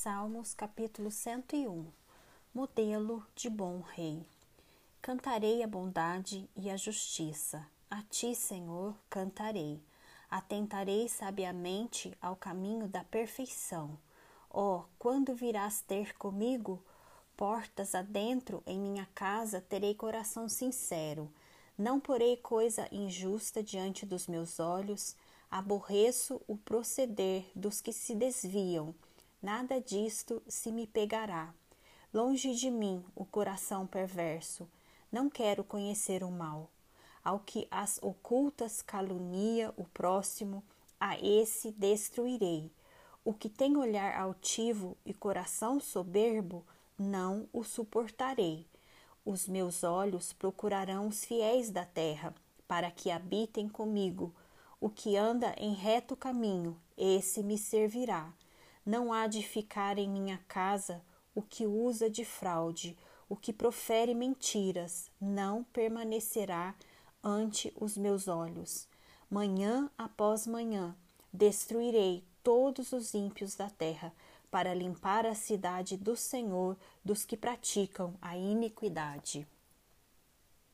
Salmos capítulo 101 Modelo de bom rei. Cantarei a bondade e a justiça. A ti, Senhor, cantarei. Atentarei sabiamente ao caminho da perfeição. Oh, quando virás ter comigo? Portas adentro em minha casa terei coração sincero. Não porei coisa injusta diante dos meus olhos. Aborreço o proceder dos que se desviam nada disto se me pegará. Longe de mim o coração perverso, não quero conhecer o mal. Ao que as ocultas calunia o próximo, a esse destruirei. O que tem olhar altivo e coração soberbo, não o suportarei. Os meus olhos procurarão os fiéis da terra, para que habitem comigo. O que anda em reto caminho, esse me servirá. Não há de ficar em minha casa o que usa de fraude, o que profere mentiras, não permanecerá ante os meus olhos. Manhã após manhã destruirei todos os ímpios da terra, para limpar a cidade do Senhor dos que praticam a iniquidade.